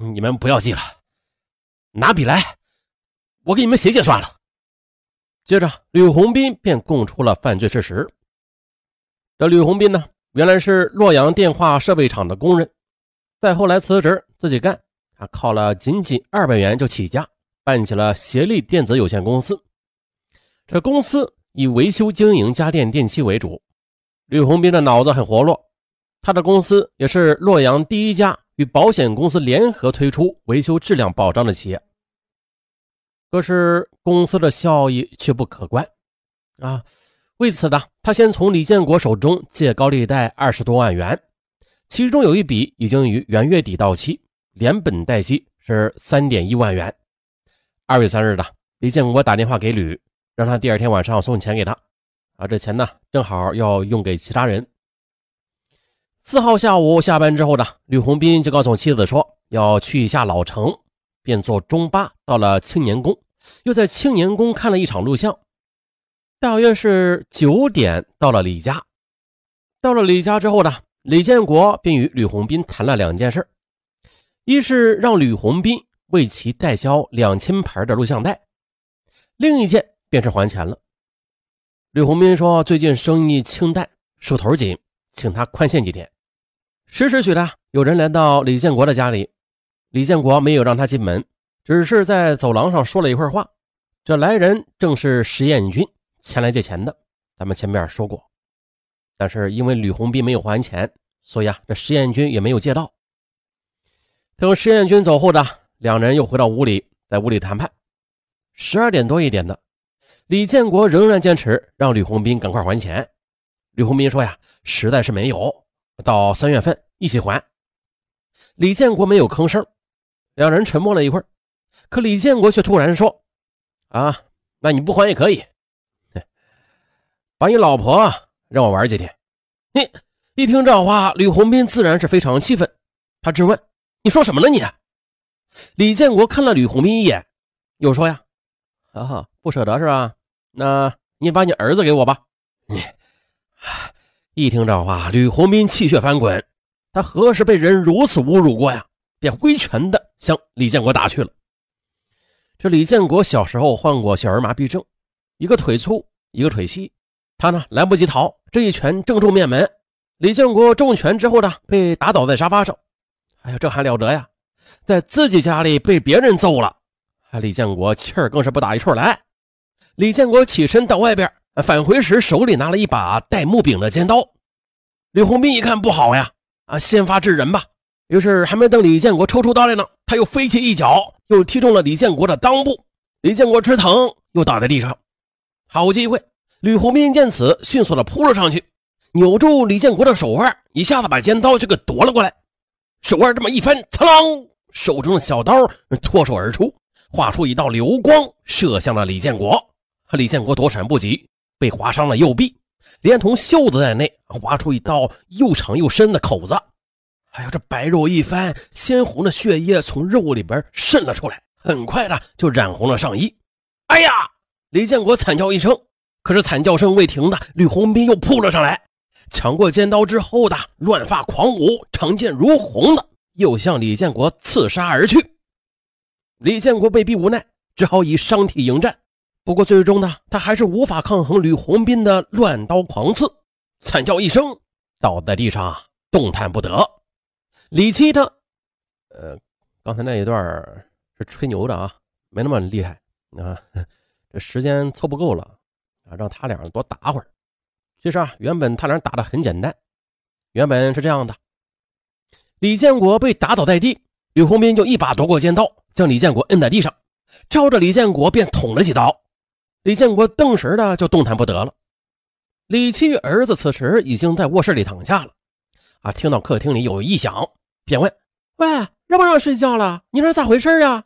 你们不要记了，拿笔来，我给你们写写算了。接着，吕红斌便供出了犯罪事实。这吕红斌呢，原来是洛阳电话设备厂的工人，再后来辞职自己干，他靠了仅仅二百元就起家，办起了协力电子有限公司。这公司以维修经营家电电器为主。吕红斌的脑子很活络，他的公司也是洛阳第一家与保险公司联合推出维修质量保障的企业。可是公司的效益却不可观啊！为此呢，他先从李建国手中借高利贷二十多万元，其中有一笔已经于元月底到期，连本带息是三点一万元。二月三日的，李建国打电话给吕，让他第二天晚上送钱给他。啊，这钱呢，正好要用给其他人。四号下午下班之后呢，吕红斌就告诉妻子说要去一下老城。便坐中巴到了青年宫，又在青年宫看了一场录像。大约是九点到了李家。到了李家之后呢，李建国便与吕红斌谈了两件事：一是让吕红斌为其代销两千盘的录像带；另一件便是还钱了。吕红斌说最近生意清淡，手头紧，请他宽限几天。时时许的有人来到李建国的家里。李建国没有让他进门，只是在走廊上说了一会儿话。这来人正是石彦军前来借钱的，咱们前面说过。但是因为吕红斌没有还钱，所以啊，这石彦军也没有借到。等石彦军走后的两人又回到屋里，在屋里谈判。十二点多一点的，李建国仍然坚持让吕红斌赶快还钱。吕红斌说呀，实在是没有，到三月份一起还。李建国没有吭声。两人沉默了一会儿，可李建国却突然说：“啊，那你不还也可以，把你老婆让我玩几天。”你一听这话，吕红斌自然是非常气愤，他质问：“你说什么呢？你？”李建国看了吕红斌一眼，又说：“呀，啊，不舍得是吧？那你把你儿子给我吧。”你一听这话，吕红斌气血翻滚，他何时被人如此侮辱过呀？便挥拳的向李建国打去了。这李建国小时候患过小儿麻痹症，一个腿粗，一个腿细，他呢来不及逃，这一拳正中面门。李建国中拳之后呢，被打倒在沙发上。哎呀，这还了得呀！在自己家里被别人揍了，李建国气儿更是不打一处来。李建国起身到外边，返回时手里拿了一把带木柄的尖刀。吕红斌一看不好呀，啊，先发制人吧。于是，还没等李建国抽出刀来呢，他又飞起一脚，又踢中了李建国的裆部。李建国吃疼，又倒在地上。好机会！吕红斌见此，迅速的扑了上去，扭住李建国的手腕，一下子把尖刀就给夺了过来。手腕这么一翻，噌啷，手中的小刀脱手而出，划出一道流光，射向了李建国。李建国躲闪不及，被划伤了右臂，连同袖子在内，划出一道又长又深的口子。哎呀，这白肉一翻，鲜红的血液从肉里边渗了出来，很快的就染红了上衣。哎呀！李建国惨叫一声，可是惨叫声未停的，吕红斌又扑了上来，抢过尖刀之后的乱发狂舞，长剑如虹的又向李建国刺杀而去。李建国被逼无奈，只好以伤体迎战。不过最终呢，他还是无法抗衡吕红斌的乱刀狂刺，惨叫一声，倒在地上动弹不得。李七他，呃，刚才那一段是吹牛的啊，没那么厉害啊。这时间凑不够了啊，让他俩多打会儿。其实啊，原本他俩打的很简单，原本是这样的：李建国被打倒在地，吕红斌就一把夺过尖刀，将李建国摁在地上，照着李建国便捅了几刀。李建国顿时的就动弹不得了。李七儿子此时已经在卧室里躺下了，啊，听到客厅里有异响。便问：“喂，让不让睡觉了？你这咋回事啊？”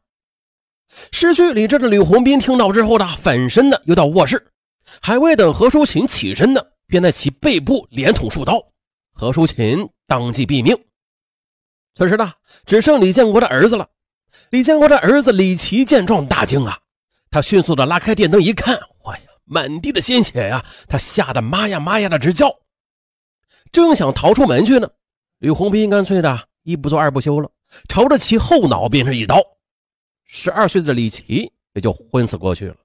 失去理智的吕红斌听到之后呢，反身的又到卧室，还未等何淑琴起身呢，便在其背部连捅数刀，何淑琴当即毙命。此时呢，只剩李建国的儿子了。李建国的儿子李奇见状大惊啊，他迅速的拉开电灯一看，哇呀，满地的鲜血呀！他吓得妈呀妈呀的直叫，正想逃出门去呢，吕红斌干脆的。一不做二不休了，朝着其后脑便是一刀，十二岁的李奇也就昏死过去了。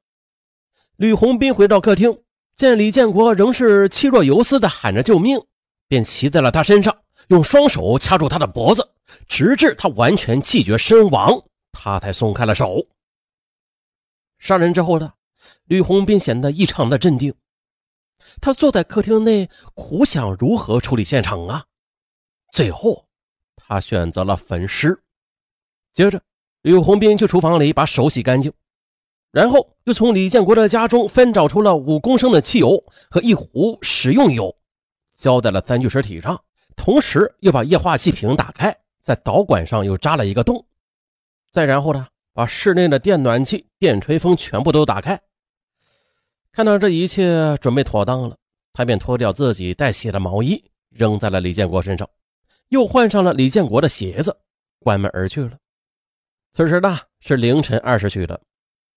吕红斌回到客厅，见李建国仍是气若游丝的喊着救命，便骑在了他身上，用双手掐住他的脖子，直至他完全气绝身亡，他才松开了手。杀人之后呢，吕红斌显得异常的镇定。他坐在客厅内，苦想如何处理现场啊。最后，他选择了焚尸。接着，吕红斌去厨房里把手洗干净，然后又从李建国的家中翻找出了五公升的汽油和一壶食用油，浇在了三具尸体上。同时，又把液化气瓶打开，在导管上又扎了一个洞。再然后呢，把室内的电暖气、电吹风全部都打开。看到这一切准备妥当了，他便脱掉自己带血的毛衣，扔在了李建国身上，又换上了李建国的鞋子，关门而去了。此时呢是凌晨二时许了，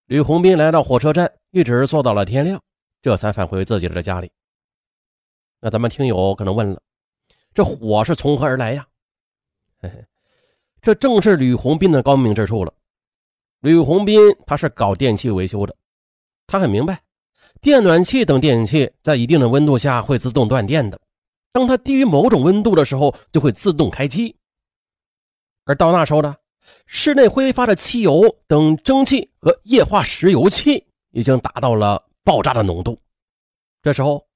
吕红斌来到火车站，一直坐到了天亮，这才返回自己的家里。那咱们听友可能问了，这火是从何而来呀？嘿嘿，这正是吕红斌的高明之处了。吕红斌他是搞电器维修的，他很明白。电暖器等电器在一定的温度下会自动断电的，当它低于某种温度的时候，就会自动开机。而到那时候呢，室内挥发的汽油等蒸汽和液化石油气已经达到了爆炸的浓度，这时候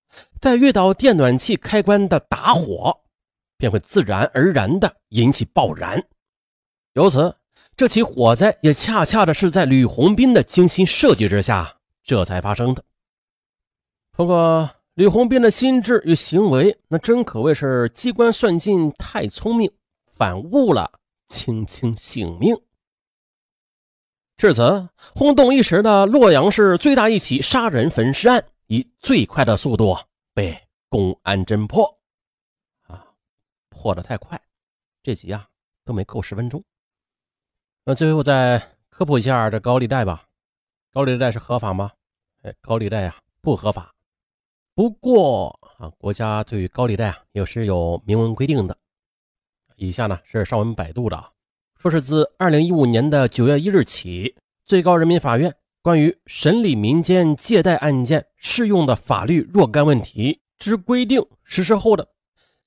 再遇到电暖器开关的打火，便会自然而然的引起爆燃。由此，这起火灾也恰恰的是在吕红斌的精心设计之下这才发生的。不过，吕红斌的心智与行为，那真可谓是机关算尽，太聪明，反误了青青性命。至此，轰动一时的洛阳市最大一起杀人焚尸案，以最快的速度被公安侦破。啊，破的太快，这集啊都没够十分钟。那最后再科普一下这高利贷吧。高利贷是合法吗？哎，高利贷呀不合法。不过啊，国家对于高利贷啊也是有明文规定的。以下呢是上文百度的，说是自二零一五年的九月一日起，最高人民法院关于审理民间借贷案件适用的法律若干问题之规定实施后的，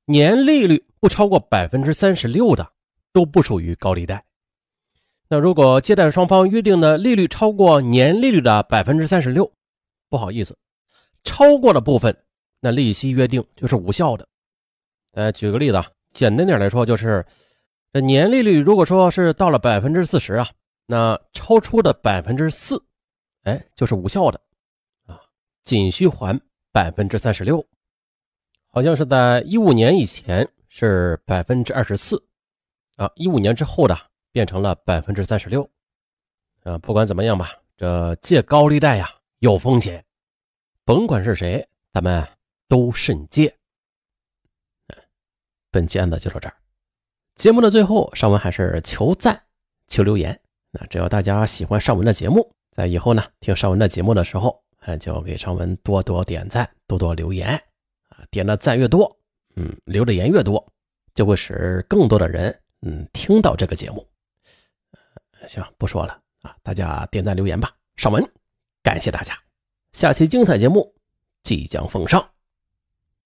年利率不超过百分之三十六的，都不属于高利贷。那如果借贷双方约定的利率超过年利率的百分之三十六，不好意思。超过的部分，那利息约定就是无效的。呃，举个例子啊，简单点来说，就是这年利率如果说是到了百分之四十啊，那超出的百分之四，哎，就是无效的啊，仅需还百分之三十六。好像是在一五年以前是百分之二十四啊，一五年之后的变成了百分之三十六啊。不管怎么样吧，这借高利贷呀有风险。甭管是谁，咱们都慎借。本期案子就到这儿。节目的最后，尚文还是求赞、求留言。那只要大家喜欢尚文的节目，在以后呢听尚文的节目的时候，啊就给尚文多多点赞、多多留言啊！点的赞越多，嗯，留的言越多，就会使更多的人嗯听到这个节目。行，不说了啊，大家点赞留言吧。上文，感谢大家。下期精彩节目即将奉上。